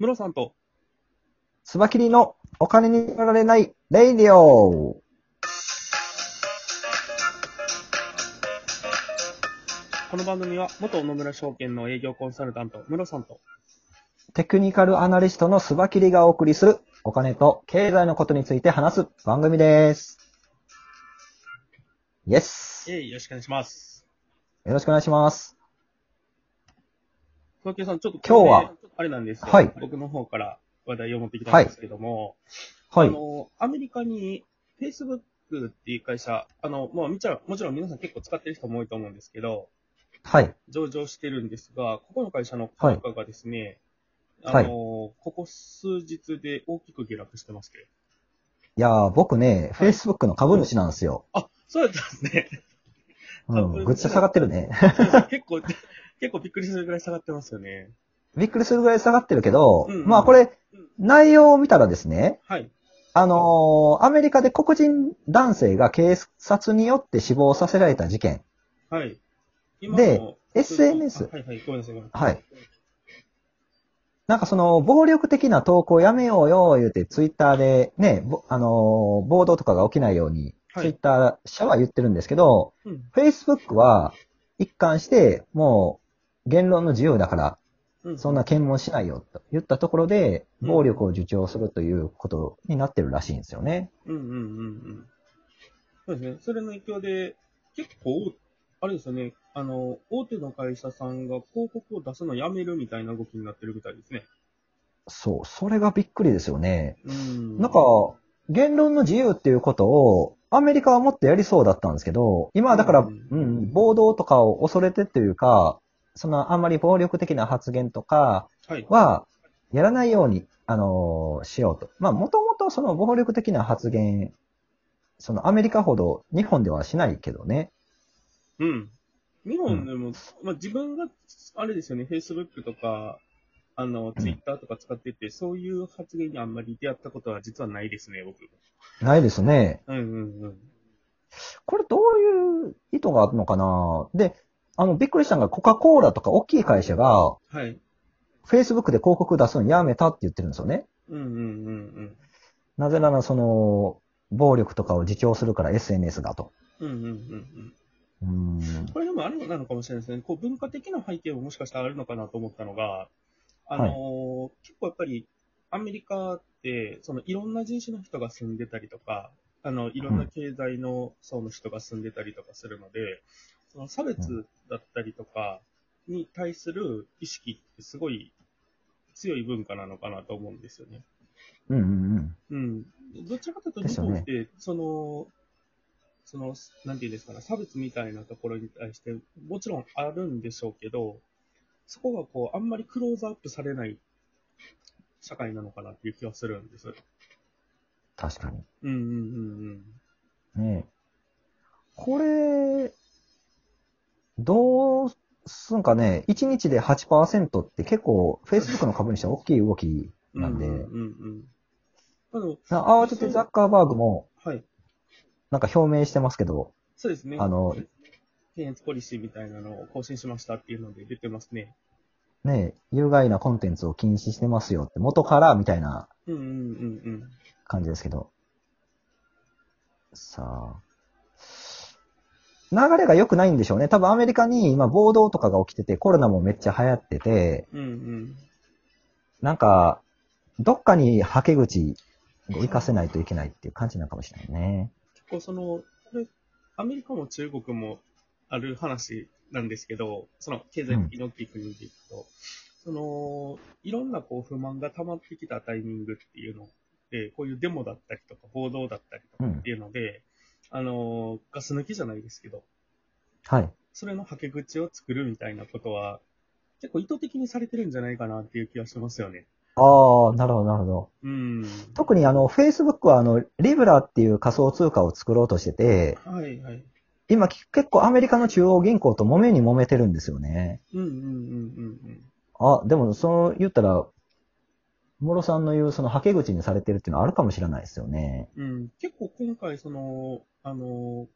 ムロさんと、スバキリのお金に取られないレイディオ。この番組は元野村証券の営業コンサルタント、ムロさんと、テクニカルアナリストのスバキリがお送りするお金と経済のことについて話す番組です。イエス。よろしくお願いします。よろしくお願いします。東京さん、ちょっと今日は、あれなんですよ。はい僕の方から話題を持ってきたんですけども、はい。あの、アメリカに Facebook っていう会社、あの、まあ、もちろん、もちろん皆さん結構使ってる人も多いと思うんですけど、はい。上場してるんですが、ここの会社の株価がですね、はいあの、ここ数日で大きく下落してますけど。いやー、僕ね、はい Facebook の株主なんですよ。あ、そうやったんですね。うん。ぐっちゃ下がってるね。結構、結構びっくりするぐらい下がってますよね。びっくりするぐらい下がってるけど、うんうんまあこれうん、内容を見たらですね、はい。あのーアメリカで黒人男性が警察によって死亡させられた事件。はい。今での SNS あはいはい、ごめんなさい、はい。なんかその、暴力的な投稿やめようよ、言うて、ツイッターでね、ぼあのー暴動とかが起きないように、はいツイッター社は言ってるんですけど、うん。Facebook は一貫して、もう、言論の自由だから、うん。そんな検問しないよ、と言ったところで、うん暴力を助長するということになってるらしいんですよね。うんうんうんうん。そうですね。それの影響で、結構、あれですよね、あの、大手の会社さんが広告を出すのやめるみたいな動きになってるみたいですね。そう、それがびっくりですよね。うん。なんか、言論の自由っていうことを、アメリカはもっとやりそうだったんですけど、今はだから、ううんん、暴動とかを恐れてっていうか、そのあんまり暴力的な発言とかはやらないように、あのーしようと。まあ、もともとその暴力的な発言、そのアメリカほど日本ではしないけどね。うん。日本でも、まあ自分が、あれですよね、Facebook とか、あの、Twitter とか使ってて、そういう発言にあんまり出会ったことは実はないですね、僕。ないですね。うんうんうん。これどういう意図があるのかな？で、あの、びっくりしたのがコカ・コーラとか大きい会社が、はい。Facebook で広告出すのやめたって言ってるんですよね。うんうんうんうん。なぜなら、その、暴力とかを自重するから SNS がと。うんうんうんうん。うーん。これでもあれなのかもしれないですね。こう文化的な背景ももしかしたらあるのかなと思ったのが、あのー結構やっぱりアメリカって、そのいろんな人種の人が住んでたりとか、あの、いろんな経済の層の人が住んでたりとかするので、その差別だったりとかに対する意識ってすごい強い文化なのかなと思うんですよね。うんうんうん。どちらかというと、日本って、その、その、なんていうんですかね、差別みたいなところに対して、もちろんあるんでしょうけど、そこがこう、あんまりクローズアップされない社会なのかなっていう気はするんです。確かに。うんうんうんねえこれ、どうすんかね、1日で8%って結構 Facebook の株にしては大きい動きうん。なんで、うんうんうん。あの、な慌ててザッカーバーグもはい。なんか表明してますけど、そうですね。あの、検閲ポリシーみたいなのを更新しましたっていうので出てますね。ねえ、有害なコンテンツを禁止してますよって元からみたいなうんうんうんうん。感じですけど。さあ。流れが良くないんでしょうね。多分アメリカに今暴動とかが起きてて、コロナもめっちゃ流行ってて、うんうん。なんか、どっかにはけ口を活かせないといけないっていう感じなのかもしれないね。結構その、これ、アメリカも中国もある話なんですけど、その経済的に大きい国でいくと、その、いろんなこう不満が溜まってきたタイミングっていうので、こういうデモだったりとか、暴動だったりとかっていうので、あの、ガス抜きじゃないですけど、はい。それのはけ口を作るみたいなことは、結構意図的にされてるんじゃないかなっていう気がしますよね。ああ、なるほど、なるほど。うん。特にあの、Facebook はあの、リブラっていう仮想通貨を作ろうとしてて、はいはい。今き結構アメリカの中央銀行と揉めに揉めてるんですよね。うんうんうんうんうん。あ、でもそう言ったら、モロさんの言うそのはけ口にされてるっていうのはあるかもしれないですよね。うん、結構今回、その、あの、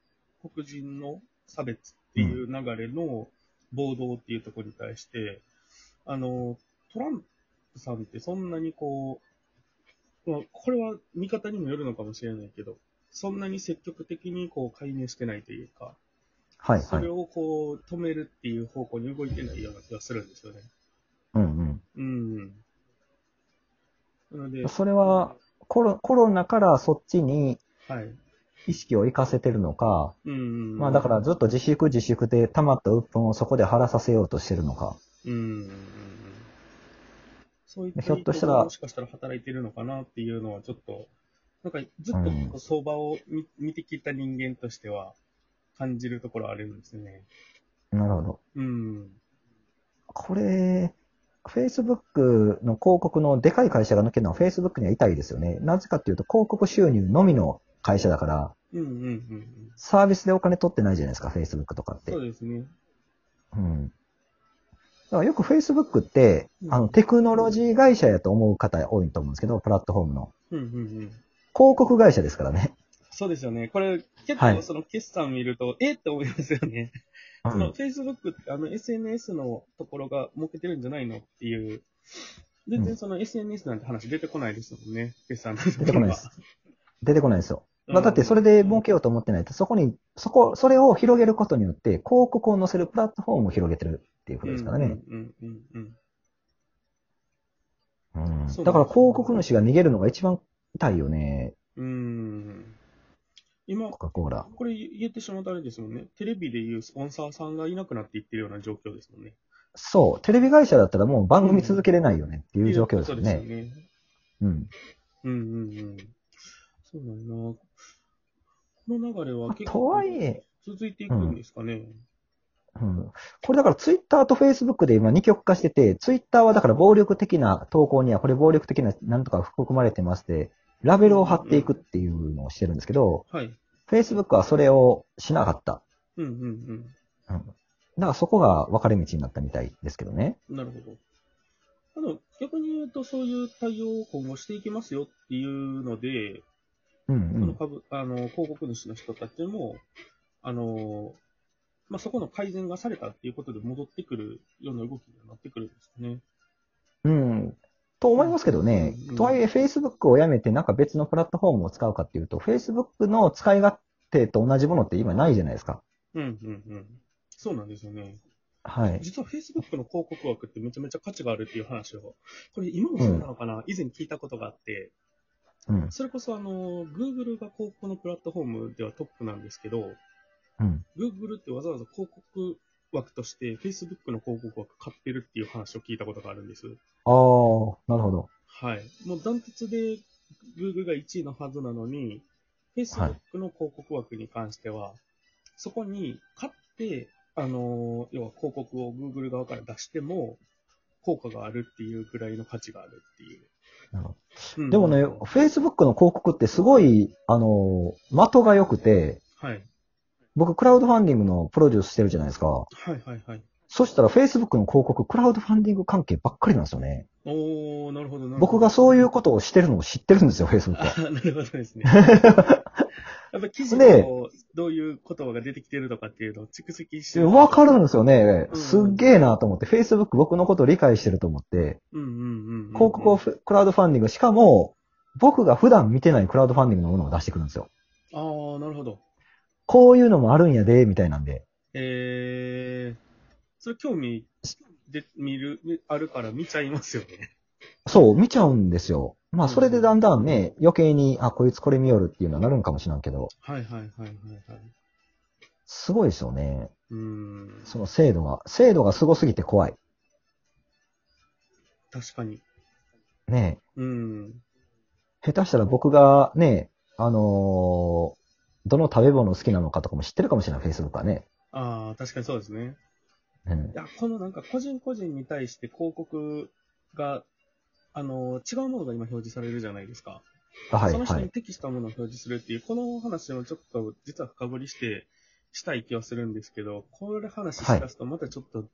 黒人の差別っていう流れの暴動っていうところに対して、あの、トランプさんってそんなにこう、まあ、これは見方にもよるのかもしれないけど、そんなに積極的にこう介入してないというか、はいはい。それをこう止めるっていう方向に動いてないような気がするんですよね。うんうん。なのでうん。、それはコロ、コロナからそっちにはい。意識を活かせてるのか、うんうん。まあだからずっと自粛自粛で溜まった鬱憤をそこで晴らさせようとしてるのか。うんうんうんうん。そういったひょっとしたらもしかしたら働いてるのかなっていうのはちょっと、なんかずっとこう相場を見見てきた人間としては感じるところあるんですね。なるほど。うん。これ、Facebook の広告のでかい会社が抜けるのは Facebook には痛いですよね。なぜかっていうと広告収入のみの会社だから、うんうんうんうん。サービスでお金取ってないじゃないですか、Facebook とかってそ。うですね。うん。だからよく Facebook って、あの、テクノロジー会社やと思う方多いと思うんですけど、プラットフォームの。うんうんうん。広告会社ですからね。そうですよね。これ結はい構その決算見ると、えって思いますよね。うそのん。Facebook ってあの SNS のところが設けてるんじゃないのっていう、全然その SNS なんて話出てこないですもんね。決算のところは出てこないです。出てこないですよ。まあ、だってそれで、で儲けようと思ってないと、そこに、そこ、それを広げることによって、広告を載せるプラットフォームを広げてるっていうことですからね。うんうんうんうん。うんそうだから広告主が逃げるのが一番痛いよね、うん。今、コカ・コーラ。これ言ってしまうとあれですもんね。テレビでいうスポンサーさんがいなくなっていってるような状況ですもんね。そう、テレビ会社だったらもう番組続けれないよねっていう状況ですよそうですよね。ね。うん。うんうんうん。そうなんやな。この流れは結と構はいえ、続いていくんですかね。うん、これだからツイッターとフェイスブックで今二極化してて、ツイッターはだから暴力的な投稿にはこれ暴力的ななんとか含まれてまして、ラベルを貼っていくっていうのをしてるんですけど、はい。フェイスブックはそれをしなかった。うんうんうん。だからそこが分かれ道になったみたいですけどね。うん。なるほど。あの、逆に言うと、そういう対応を今後していきますよっていうので、うんうん。その株、あの、広告主の人たちも、あの、まあ、そこの改善がされたっていうことで戻ってくるような動きになってくるんですかね。うん。と思いますけどねうん。とはいえ、Facebook をやめてなんか別のプラットフォームを使うかっていうと、Facebook の使い勝手と同じものって今ないじゃないですか。うんうんうん。そうなんですよね。はい。実は Facebook の広告枠ってめちゃめちゃ価値があるっていう話を、これ今もそうなのかな、以前聞いたことがあって、うん。それこそあの、Google が広告のプラットフォームではトップなんですけど、うん。Google ってわざわざ広告枠として Facebook の広告枠買ってるっていう話を聞いたことがあるんです。ああ、なるほど。はい。もうダントツで Google が1位のはずなのに、Facebook の広告枠に関しては、そこに買って、あのー要は広告を Google 側から出しても、効果があるっていうぐらいの価値があるっていう。うんでもね、Facebook の広告ってすごい、あの、的が良くて、はい。僕、クラウドファンディングのプロデュースしてるじゃないですか。はいはいはい。そしたら Facebook の広告、クラウドファンディング関係ばっかりなんですよね。おー、なるほどなるほど。僕がそういうことをしてるのを知ってるんですよ、Facebook は。あなるほどですね。やっぱ記事でのどういう言葉が出てきてるとかっていうのを蓄積してわかるんですよね。うんすっげえなと思って、Facebook 僕のことを理解してると思って、うんうんうんうん。広告をフクラウドファンディング、しかも、僕が普段見てないクラウドファンディングのものを出してくるんですよ。ああ、なるほど。こういうのもあるんやで、みたいなんで。えー、それ興味で見る、みあるから見ちゃいますよね。そう、見ちゃうんですよ。まあ、それでだんだんね、余計に、あ、こいつこれ見よるっていうのはなるんかもしれんけど、はいはいはいはいはい。すごいですよね。うーん、その精度が。精度がすごすぎて怖い。確かに。ねうん。え下手したら僕がね、あのーどの食べ物好きなのかとかも知ってるかもしれない、Facebook はね。ああ、確かにそうですね。うんい。や、このなんか個人個人に対して広告が、あの、違うものが今表示されるじゃないですか。あはい、その人にはい。適したものを表示するっていう、この話をちょっと実は深掘りして、したい気はするんですけど、これ話しだすとまたちょっと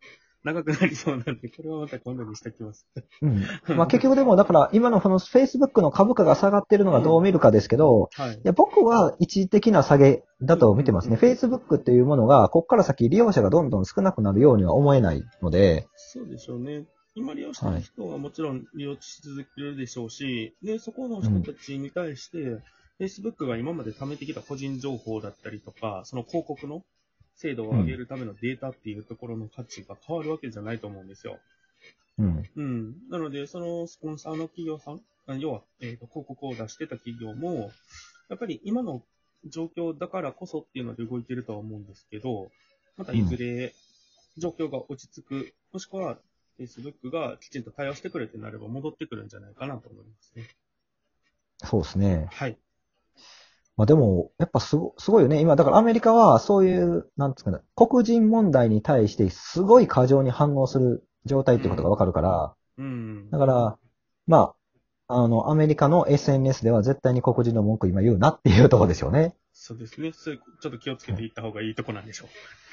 長くなりそうなんで、これはまた今度にしておきます。うん。まあ結局でも、だから今のこの Facebook の株価が下がってるのがどう見るかですけど、はいい。や僕は一時的な下げだと見てますね。Facebook っていうものが、ここから先利用者がどんどん少なくなるようには思えないので、そうでしょうね。今利用してる人はもちろん利用し続けるでしょうし、で、そこの人たちに対して、Facebook が今まで貯めてきた個人情報だったりとか、その広告の精度を上げるためのデータっていうところの価値が変わるわけじゃないと思うんですよ。うん。うん。なので、そのスポンサーの企業さん、あ要は、えーと広告を出してた企業も、やっぱり今の状況だからこそっていうので動いてるとは思うんですけど、またいずれ状況が落ち着く、もしくは Facebook がきちんと対応してくれってなれば戻ってくるんじゃないかなと思いますね。そうですね。はい。まあでも、やっぱすごすごいよね。今、だからアメリカはそういう、なんつうかな、黒人問題に対してすごい過剰に反応する状態ってことがわかるから、うんだ。から、まあ、あの、アメリカの SNS では絶対に黒人の文句今言うなっていうところですよね。そうですね。ちょっと気をつけていった方がいいとこなんでしょう。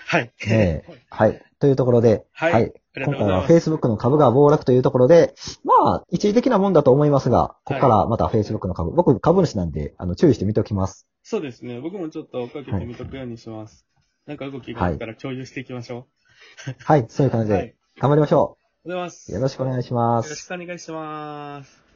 はい。ねえはい。というところで、はいはい。今回は。Facebook の株が暴落というところで、まあ、一時的なもんだと思いますが、ここからまた Facebook の株、僕株主なんで、あの、注意して見ておきます。そうですね。僕もちょっと追っかけてみとくようにします。なんか動きがあったら共有していきましょはい、そういう感う。じで、はい。頑張りましょおはようございます。う。よろしくお願いしまよろしす。くお願いします。